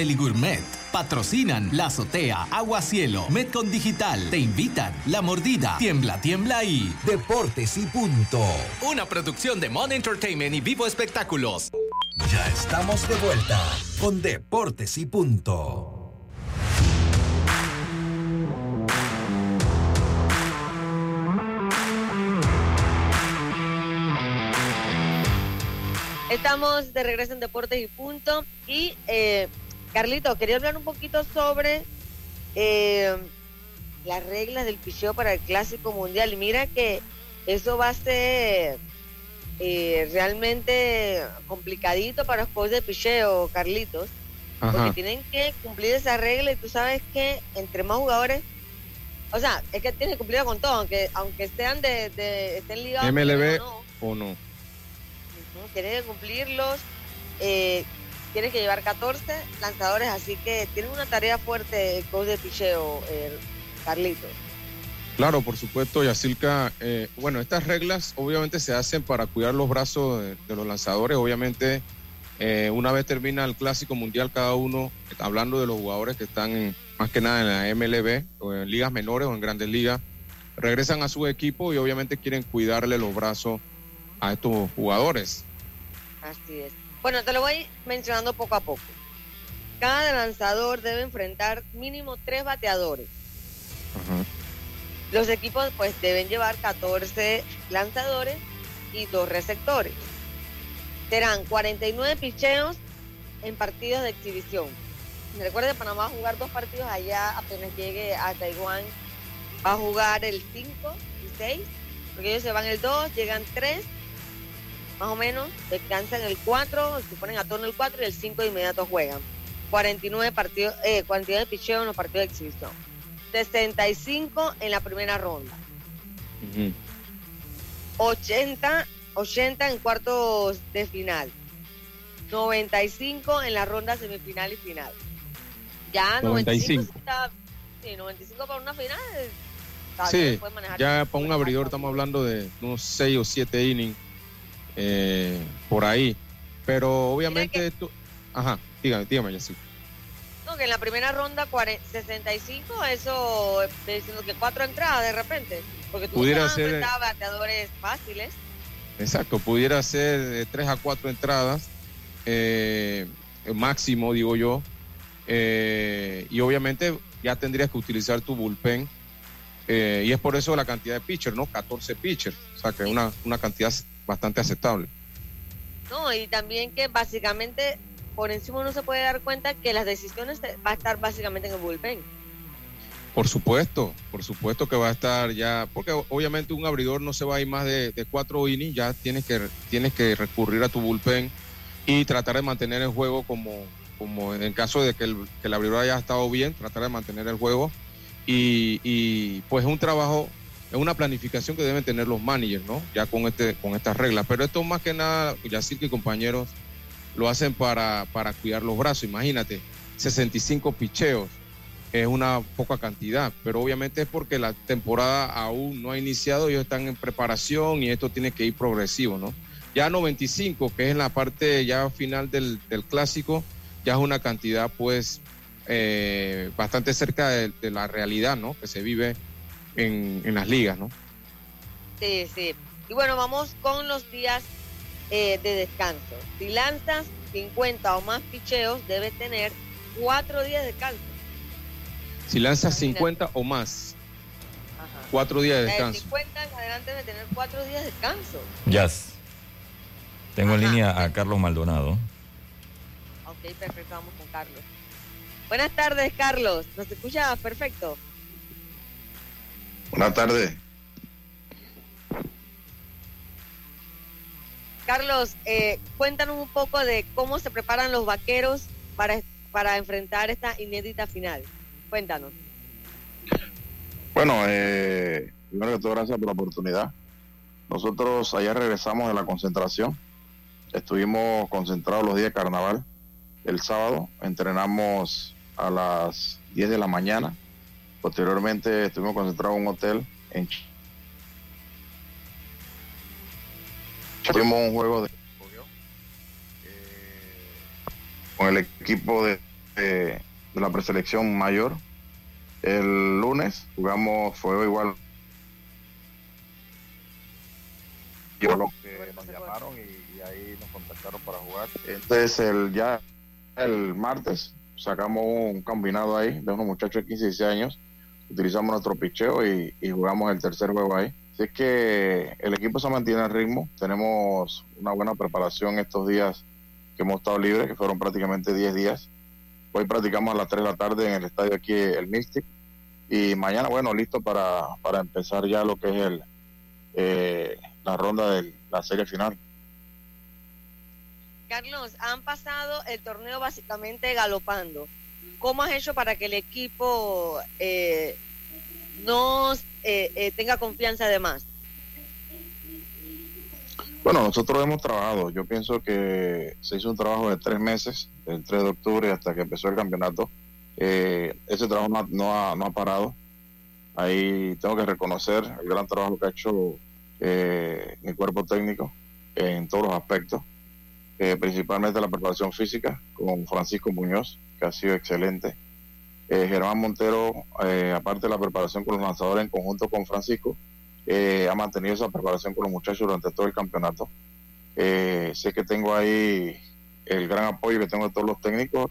Deli Gourmet. Patrocinan La Azotea, Agua Cielo, Metcon Digital. Te invitan La Mordida, Tiembla, Tiembla y Deportes y Punto. Una producción de Mon Entertainment y Vivo Espectáculos. Ya estamos de vuelta con Deportes y Punto. Estamos de regreso en Deportes y Punto. Y, eh, Carlito, quería hablar un poquito sobre eh, las reglas del picheo para el Clásico Mundial. Y mira que eso va a ser eh, realmente complicadito para los coaches de picheo, Carlitos. Porque tienen que cumplir esa regla y tú sabes que entre más jugadores, o sea, es que tienen que cumplir con todo, aunque aunque sean de, de estén ligados. MLB o no. Tienes que cumplirlos. Eh, tienes que llevar 14 lanzadores, así que tienen una tarea fuerte el coach de picheo, eh, Carlitos. Claro, por supuesto, Yacilca. Eh, bueno, estas reglas obviamente se hacen para cuidar los brazos de, los lanzadores. Obviamente, eh, una vez termina el Clásico Mundial, cada uno, hablando de los jugadores que están más que nada en la MLB o en ligas menores o en grandes ligas, regresan a su equipo y obviamente quieren cuidarle los brazos a estos jugadores. Así es. Bueno, te lo voy mencionando poco a poco. Cada lanzador debe enfrentar mínimo tres bateadores. Los equipos pues deben llevar 14 lanzadores y dos receptores. Serán 49 picheos en partidos de exhibición. Recuerden, Panamá va a jugar dos partidos allá apenas llegue a Taiwán. Va a jugar el 5 y 6, porque ellos se van el 2, llegan 3 más o menos, descansan el 4, se ponen a tono el 4 y el 5 de inmediato juegan. 49 partidos, eh, de picheo en los partidos de exhibición. 65 en la primera ronda. 80, 80 en cuartos de final. 95 en la ronda semifinal y final. Ya 95. 95, para una final. Sí, ya para un abridor estamos hablando de unos 6 o 7 innings eh, por ahí. Pero obviamente tú... Ajá, dígame, dígame, sí. No, que en la primera ronda 65, eso diciendo que cuatro entradas de repente. Porque tú pudiera ser bateadores fáciles. Exacto, pudiera ser de 3 a 4 entradas, eh, máximo, digo yo. Eh, y obviamente ya tendrías que utilizar tu bullpen. Eh, y es por eso la cantidad de pitchers, ¿no? 14 pitchers. O sea, que es una, una cantidad bastante aceptable. No, y también que básicamente por encima uno se puede dar cuenta que las decisiones va a estar básicamente en el bullpen. Por supuesto, por supuesto que va a estar ya, porque obviamente un abridor no se va a ir más de, cuatro innings, ya tienes que, tienes que recurrir a tu bullpen y tratar de mantener el juego como, como en el caso de que el, que el abridor haya estado bien, tratar de mantener el juego y, y pues es un trabajo es una planificación que deben tener los managers, ¿no? Ya con este con estas reglas. Pero esto más que nada, ya sí que compañeros lo hacen para, para cuidar los brazos. Imagínate, 65 picheos es una poca cantidad, pero obviamente es porque la temporada aún no ha iniciado, ellos están en preparación y esto tiene que ir progresivo, ¿no? Ya 95, que es en la parte ya final del, clásico, ya es una cantidad pues eh, bastante cerca de, la realidad, ¿no? Que se vive en, las ligas, ¿no? Sí, sí. Y bueno, vamos con los días eh, de descanso. Si lanzas 50 o más picheos, debes tener cuatro días de descanso. Si lanzas 50 o más, cuatro días de descanso. 50 en adelante debe tener cuatro días de descanso. Ya. Tengo en línea a Carlos Maldonado. Ok, perfecto, vamos con Carlos. Buenas tardes, Carlos. ¿Nos escuchas? Perfecto. Buenas tardes. Carlos, eh, cuéntanos un poco de cómo se preparan los vaqueros para, para enfrentar esta inédita final. Cuéntanos. Bueno, eh, primero que todo, gracias por la oportunidad. Nosotros ayer regresamos de la concentración. Estuvimos concentrados los días de carnaval. El sábado entrenamos a las 10 de la mañana Posteriormente estuvimos concentrados en un hotel en Tuvimos un juego de eh, con el equipo de, de, la preselección mayor. El lunes jugamos fue igual. Yo lo que nos llamaron y, ahí nos contactaron para jugar. Entonces el, ya el martes sacamos un combinado ahí de unos muchachos de 15 y 16 años, utilizamos nuestro picheo y, jugamos el tercer juego ahí. Así que el equipo se mantiene al ritmo, tenemos una buena preparación estos días que hemos estado libres, que fueron prácticamente 10 días. Hoy practicamos a las 3 de la tarde en el estadio aquí, el Mystic, y mañana, bueno, listo para, para empezar ya lo que es el eh, la ronda de la serie final. Carlos, han pasado el torneo básicamente galopando. ¿Cómo has hecho para que el equipo eh, no eh, eh, tenga confianza de más? Bueno, nosotros hemos trabajado. Yo pienso que se hizo un trabajo de tres meses, del 3 de octubre hasta que empezó el campeonato. Eh, ese trabajo no, ha, parado. Ahí tengo que reconocer el gran trabajo que ha hecho mi cuerpo técnico en todos los aspectos, principalmente la preparación física con Francisco Muñoz, ha sido excelente. Eh, Germán Montero, eh, aparte de la preparación con los lanzadores en conjunto con Francisco, eh, ha mantenido esa preparación con los muchachos durante todo el campeonato. Sé que tengo ahí el gran apoyo que tengo de todos los técnicos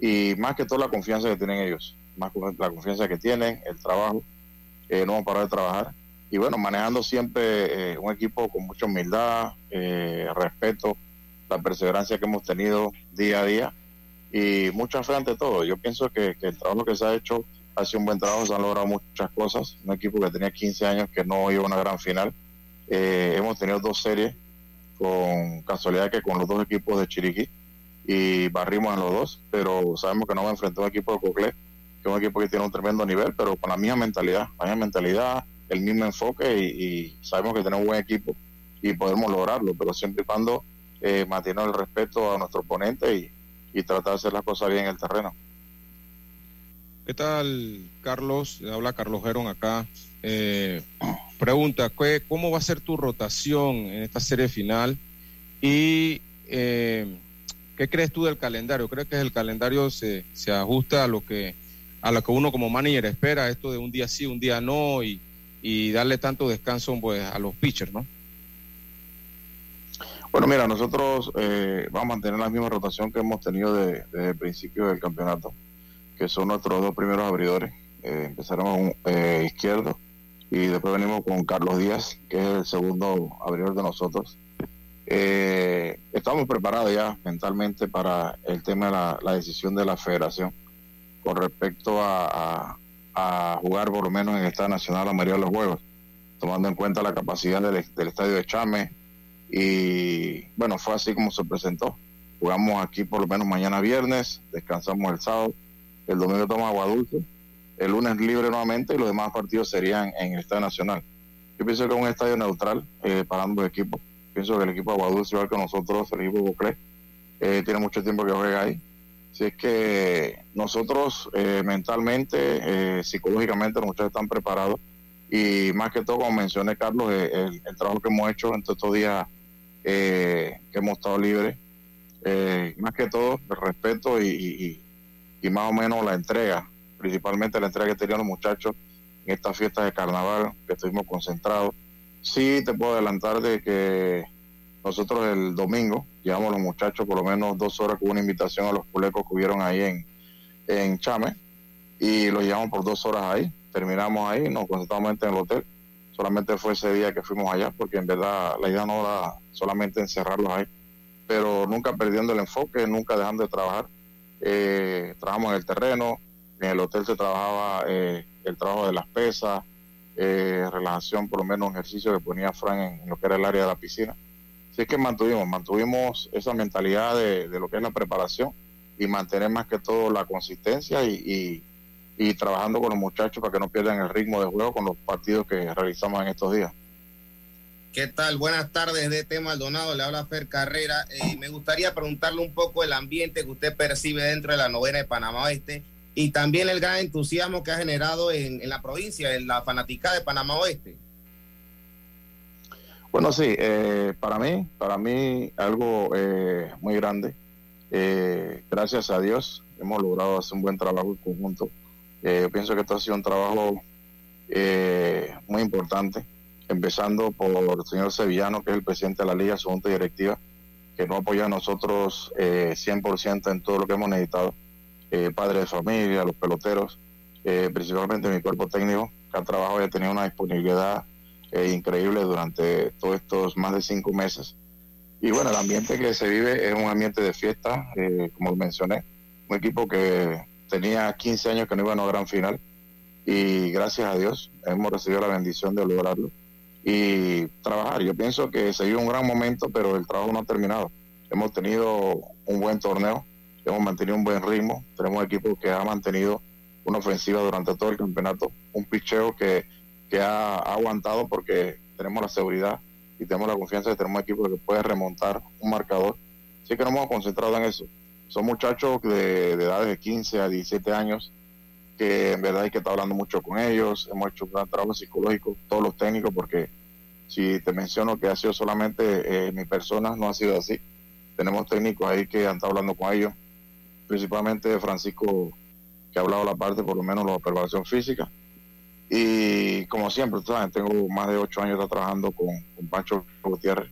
y más que todo la confianza que tienen ellos, más la confianza que tienen, el trabajo, no vamos a parar de trabajar y bueno, manejando siempre un equipo con mucha humildad, respeto, la perseverancia que hemos tenido día a día y mucha fe ante todo. Yo pienso que, que el trabajo que se ha hecho ha sido un buen trabajo, se han logrado muchas cosas. Un equipo que tenía 15 años que no iba a una gran final. Eh, hemos tenido dos series con casualidad que con los dos equipos de Chiriquí y barrimos en los dos, pero sabemos que no va a enfrentar un equipo de Coclé, que es un equipo que tiene un tremendo nivel, pero con la misma mentalidad, la misma mentalidad, el mismo enfoque y, sabemos que tenemos un buen equipo y podemos lograrlo, pero siempre y cuando eh, mantener el respeto a nuestro oponente y, y tratar de hacer las cosas bien en el terreno. ¿Qué tal, Carlos? Habla Carlos Gerón acá. Eh, pregunta, ¿qué- ¿cómo va a ser tu rotación en esta serie final? Y eh, ¿qué crees tú del calendario? ¿Crees que el calendario se, se ajusta a lo que a lo que uno como manager espera, esto de un día sí, un día no, y, y darle tanto descanso pues, a los pitchers, ¿no? Bueno, mira, nosotros eh, vamos a mantener la misma rotación que hemos tenido de- desde el principio del campeonato, que son nuestros dos primeros abridores. Eh, empezaremos con eh, izquierdo y después venimos con Carlos Díaz, que es el segundo abridor de nosotros. Eh, estamos preparados ya mentalmente para el tema de la, decisión de la federación con respecto a, a- a jugar por lo menos en el Estadio Nacional la mayoría de los juegos, tomando en cuenta la capacidad del, del estadio de Chame, y bueno, fue así como se presentó. Jugamos aquí por lo menos mañana viernes, descansamos el sábado, el domingo tomamos agua dulce, el lunes libre nuevamente y los demás partidos serían en el Estadio Nacional. Yo pienso que es un estadio neutral eh, para ambos equipos. Pienso que el equipo de Agua Dulce, igual que nosotros, el equipo Boclé, eh, tiene mucho tiempo que juega ahí. Así es que nosotros eh, mentalmente, eh, psicológicamente, muchachos están preparados y más que todo, como mencioné Carlos, eh, el, el trabajo que hemos hecho en estos días eh, que hemos estado libres, eh, más que todo el respeto y, más o menos la entrega, principalmente la entrega que tenían los muchachos en estas fiestas de carnaval, que estuvimos concentrados. Sí te puedo adelantar de que nosotros el domingo llevamos los muchachos por lo menos dos horas con una invitación a los culecos que hubieron ahí en, en Chame y los llevamos por dos horas ahí. Terminamos ahí, nos concentramos en el hotel. Solamente fue ese día que fuimos allá porque en verdad la idea no era solamente encerrarlos ahí, pero nunca perdiendo el enfoque, nunca dejando de trabajar. Eh, trabajamos en el terreno, en el hotel se trabajaba eh, el trabajo de las pesas, eh, relajación, por lo menos ejercicio que ponía Fran en, en lo que era el área de la piscina. Así que mantuvimos, mantuvimos esa mentalidad de, de lo que es la preparación y mantener más que todo la consistencia y, y, y trabajando con los muchachos para que no pierdan el ritmo de juego con los partidos que realizamos en estos días. ¿Qué tal? Buenas tardes de Tema Maldonado, le habla Fer Carrera. Eh, me gustaría preguntarle un poco el ambiente que usted percibe dentro de la novena de Panamá Oeste y también el gran entusiasmo que ha generado en, en la provincia, en la fanática de Panamá Oeste. Bueno, sí, eh, para mí, para mí algo eh, muy grande. Gracias a Dios hemos logrado hacer un buen trabajo en conjunto. Eh, yo pienso que esto ha sido un trabajo eh, muy importante, empezando por el señor Sevillano, que es el presidente de la Liga, su junta directiva, que nos apoya a nosotros eh, 100% en todo lo que hemos necesitado. Eh, padres de familia, los peloteros, principalmente mi cuerpo técnico, que ha trabajado y ha tenido una disponibilidad increíble durante todos estos más de cinco meses. Y bueno, el ambiente que se vive es un ambiente de fiesta, como mencioné, un equipo que tenía 15 años que no iba a una gran final y gracias a Dios hemos recibido la bendición de lograrlo y trabajar. Yo pienso que se vive un gran momento, pero el trabajo no ha terminado. Hemos tenido un buen torneo, hemos mantenido un buen ritmo, tenemos un equipo que ha mantenido una ofensiva durante todo el campeonato, un picheo que, que ha aguantado porque tenemos la seguridad y tenemos la confianza de tener un equipo que puede remontar un marcador. Así que nos hemos concentrado en eso. Son muchachos de, de edades de 15 a 17 años que en verdad hay que estar hablando mucho con ellos. Hemos hecho un gran trabajo psicológico, todos los técnicos, porque si te menciono que ha sido solamente eh, mi persona, no ha sido así. Tenemos técnicos ahí que han estado hablando con ellos, principalmente Francisco, que ha hablado la parte, por lo menos, de la observación física. Y como siempre, ¿sabes? tengo más de ocho años trabajando con, con Pancho Gutiérrez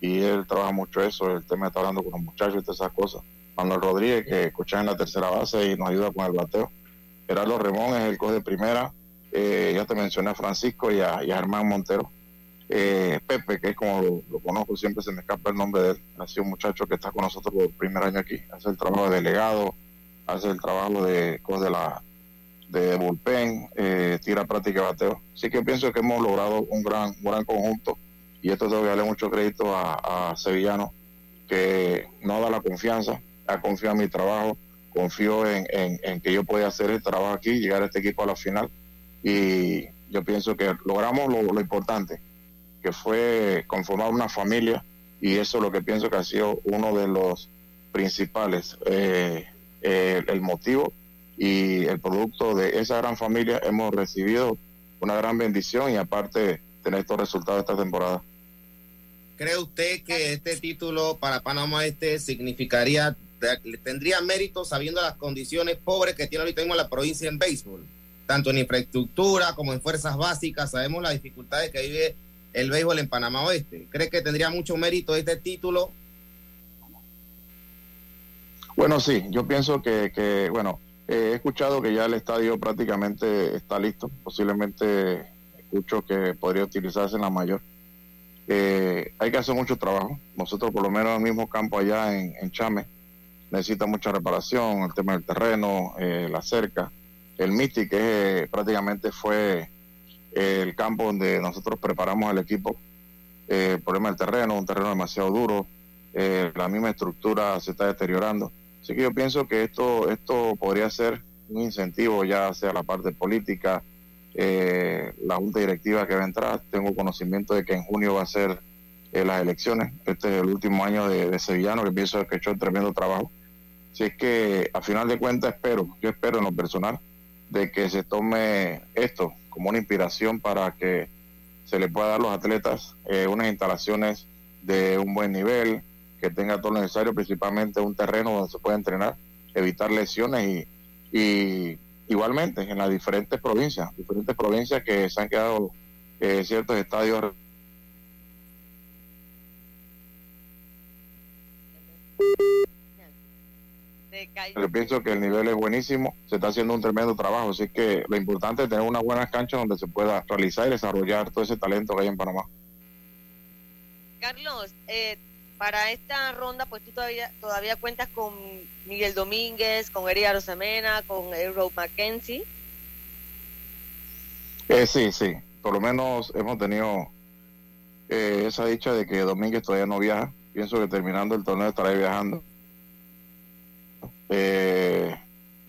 y él trabaja mucho eso, el tema estar hablando con los muchachos y todas esas cosas. Manuel Rodríguez, que escucha en la tercera base y nos ayuda con el bateo. Gerardo Remón es el coach de primera. Eh, ya te mencioné a Francisco y a, y Germán Montero. Eh, Pepe, que es como lo, conozco, siempre se me escapa el nombre de él. Ha sido un muchacho que está con nosotros por el primer año aquí. Hace el trabajo de delegado, hace el trabajo de coach de la de bullpen, eh, tira práctica bateo. Así que pienso que hemos logrado un gran, un gran conjunto y esto tengo que darle mucho crédito a, a Sevillano, que no da la confianza, ha confiado en mi trabajo, confío en, en, en, que yo pueda hacer el trabajo aquí, llegar a este equipo a la final y yo pienso que logramos lo, lo importante, que fue conformar una familia y eso es lo que pienso que ha sido uno de los principales, eh, eh, el motivo y el producto de esa gran familia hemos recibido una gran bendición y aparte tener estos resultados esta temporada. ¿Cree usted que este título para Panamá Este significaría, tendría mérito sabiendo las condiciones pobres que tiene ahorita mismo la provincia en béisbol? Tanto en infraestructura como en fuerzas básicas, sabemos las dificultades que vive el béisbol en Panamá Oeste. ¿Cree que tendría mucho mérito este título? Bueno, sí, yo pienso que, bueno, eh, he escuchado que ya el estadio prácticamente está listo, posiblemente escucho que podría utilizarse en la mayor. Eh, hay que hacer mucho trabajo. Nosotros, por lo menos, en el mismo campo allá en, en Chame, necesita mucha reparación, el tema del terreno, eh, la cerca. El Mystic, que eh, prácticamente fue el campo donde nosotros preparamos el equipo. el problema del terreno, un terreno demasiado duro, la misma estructura se está deteriorando. Así que yo pienso que esto, esto podría ser un incentivo, ya sea la parte política, eh, la junta directiva que va a entrar. Tengo conocimiento de que en junio va a ser eh, las elecciones. Este es el último año de, de, Sevillano, que pienso que ha hecho un tremendo trabajo. Así es que, a final de cuentas, espero, yo espero en lo personal, de que se tome esto como una inspiración para que se le pueda dar a los atletas eh, unas instalaciones de un buen nivel, que tenga todo lo necesario, principalmente un terreno donde se pueda entrenar, evitar lesiones y, y igualmente en las diferentes provincias, diferentes provincias que se han quedado eh, ciertos estadios. Yo pienso que el nivel es buenísimo, se está haciendo un tremendo trabajo, así que lo importante es tener unas buenas canchas donde se pueda realizar y desarrollar todo ese talento que hay en Panamá. Carlos, eh, para esta ronda, pues tú todavía todavía cuentas con Miguel Domínguez, con Eri Arosemena, con Euro Mackenzie. Eh, sí, sí. Por lo menos hemos tenido eh, esa dicha de que Domínguez todavía no viaja. Pienso que terminando el torneo estará viajando. Eh,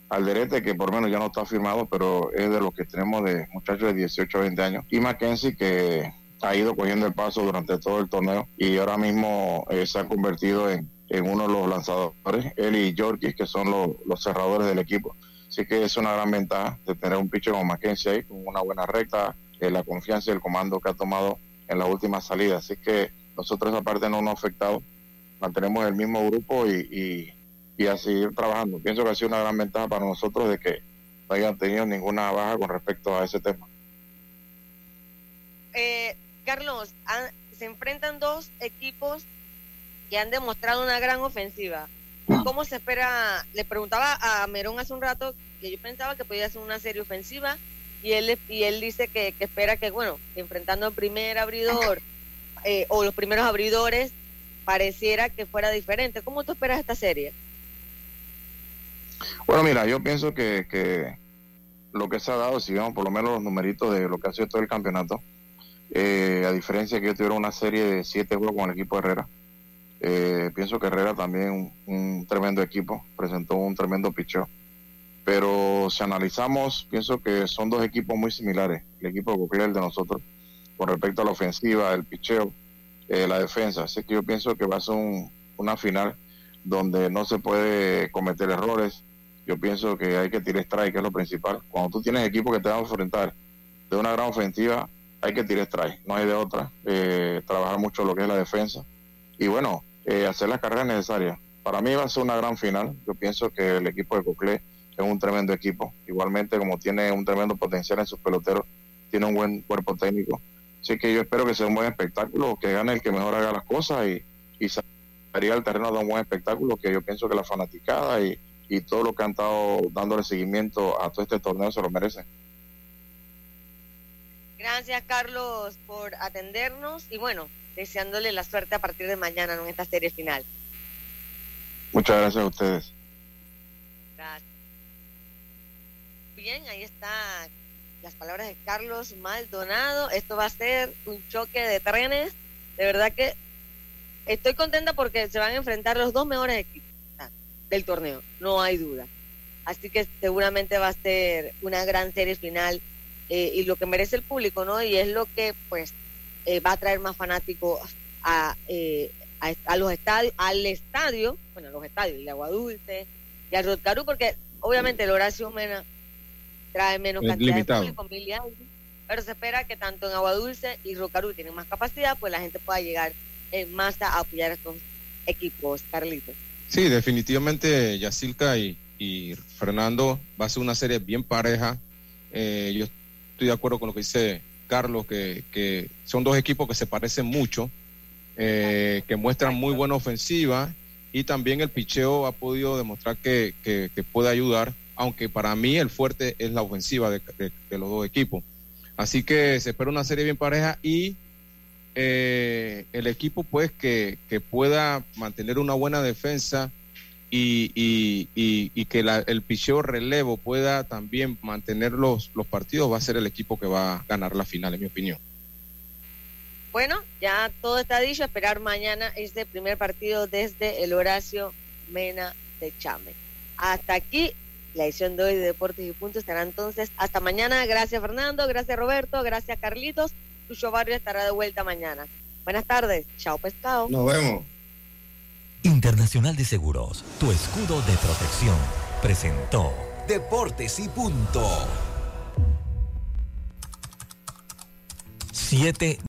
Alderete, que por menos ya no está firmado, pero es de los que tenemos de muchachos de 18 a 20 años. Y Mackenzie, que ha ido cogiendo el paso durante todo el torneo y ahora mismo eh, se ha convertido en, en, uno de los lanzadores, él y Yorkis, que son los, los cerradores del equipo. Así que es una gran ventaja de tener un pitcher como Mackenzie ahí, con una buena recta, eh, la confianza y el comando que ha tomado en la última salida. Así que nosotros esa parte no nos ha afectado, mantenemos el mismo grupo y, y a seguir trabajando. Pienso que ha sido una gran ventaja para nosotros de que no hayan tenido ninguna baja con respecto a ese tema. Eh, Carlos, se enfrentan dos equipos y han demostrado una gran ofensiva. ¿Cómo se espera? Le preguntaba a Merón hace un rato que yo pensaba que podía ser una serie ofensiva y él y él dice que, espera que, bueno, enfrentando al primer abridor eh, o los primeros abridores, pareciera que fuera diferente. ¿Cómo tú esperas esta serie? Bueno, mira, yo pienso que, que lo que se ha dado, si vemos por lo menos los numeritos de lo que ha sido todo el campeonato, eh, a diferencia de que yo tuviera una serie de siete juegos con el equipo Herrera, eh, pienso que Herrera también un, tremendo equipo, presentó un tremendo picheo. Pero si analizamos, pienso que son dos equipos muy similares, el equipo de Cocle el de nosotros, con respecto a la ofensiva, el picheo, eh, la defensa. Así que yo pienso que va a ser una final donde no se puede cometer errores. Yo pienso que hay que tirar strike, que es lo principal. Cuando tú tienes equipo que te van a enfrentar de una gran ofensiva, hay que tirar strike, no hay de otra. Eh, trabajar mucho lo que es la defensa. Y bueno, eh, hacer las carreras necesarias. Para mí va a ser una gran final. Yo pienso que el equipo de Coclé es un tremendo equipo. Igualmente, como tiene un tremendo potencial en sus peloteros, tiene un buen cuerpo técnico. Así que yo espero que sea un buen espectáculo, que gane el que mejor haga las cosas y, y salga al terreno de un buen espectáculo que yo pienso que la fanaticada y, y todo lo que han estado dándole seguimiento a todo este torneo se lo merecen. Gracias, Carlos, por atendernos y bueno, deseándole la suerte a partir de mañana en esta serie final. Muchas gracias a ustedes. Gracias. Bien, ahí está las palabras de Carlos Maldonado. Esto va a ser un choque de trenes. De verdad que estoy contenta porque se van a enfrentar los dos mejores equipos del torneo, no hay duda. Así que seguramente va a ser una gran serie final eh, y lo que merece el público, ¿no? Y es lo que pues eh, va a traer más fanáticos a, eh, a, los estadios, al estadio, bueno, a los estadios, el Agua Dulce y al Rotcarú, porque obviamente el Horacio Mena trae menos cantidad de público, pero se espera que tanto en Agua Dulce y Rocarú tienen más capacidad, pues la gente pueda llegar en masa a apoyar a estos equipos, Carlitos. Sí, definitivamente Yacilca y, y Fernando va a ser una serie bien pareja. Eh, yo estoy de acuerdo con lo que dice Carlos, que, son dos equipos que se parecen mucho, eh, que muestran muy buena ofensiva y también el picheo ha podido demostrar que, puede ayudar, aunque para mí el fuerte es la ofensiva de, los dos equipos. Así que se espera una serie bien pareja y eh, el equipo pues que, pueda mantener una buena defensa y, y, que el picheo relevo pueda también mantener los, los partidos, va a ser el equipo que va a ganar la final, en mi opinión. Bueno, ya todo está dicho, esperar mañana este primer partido desde el Horacio Mena de Chame. Hasta aquí la edición de hoy de Deportes y Puntos estará entonces hasta mañana. Gracias Fernando, gracias Roberto, gracias Carlitos. Tuyo Barrio estará de vuelta mañana. Buenas tardes, chao pescado. Nos vemos. Internacional de Seguros, tu escudo de protección, presentó Deportes y Punto. 7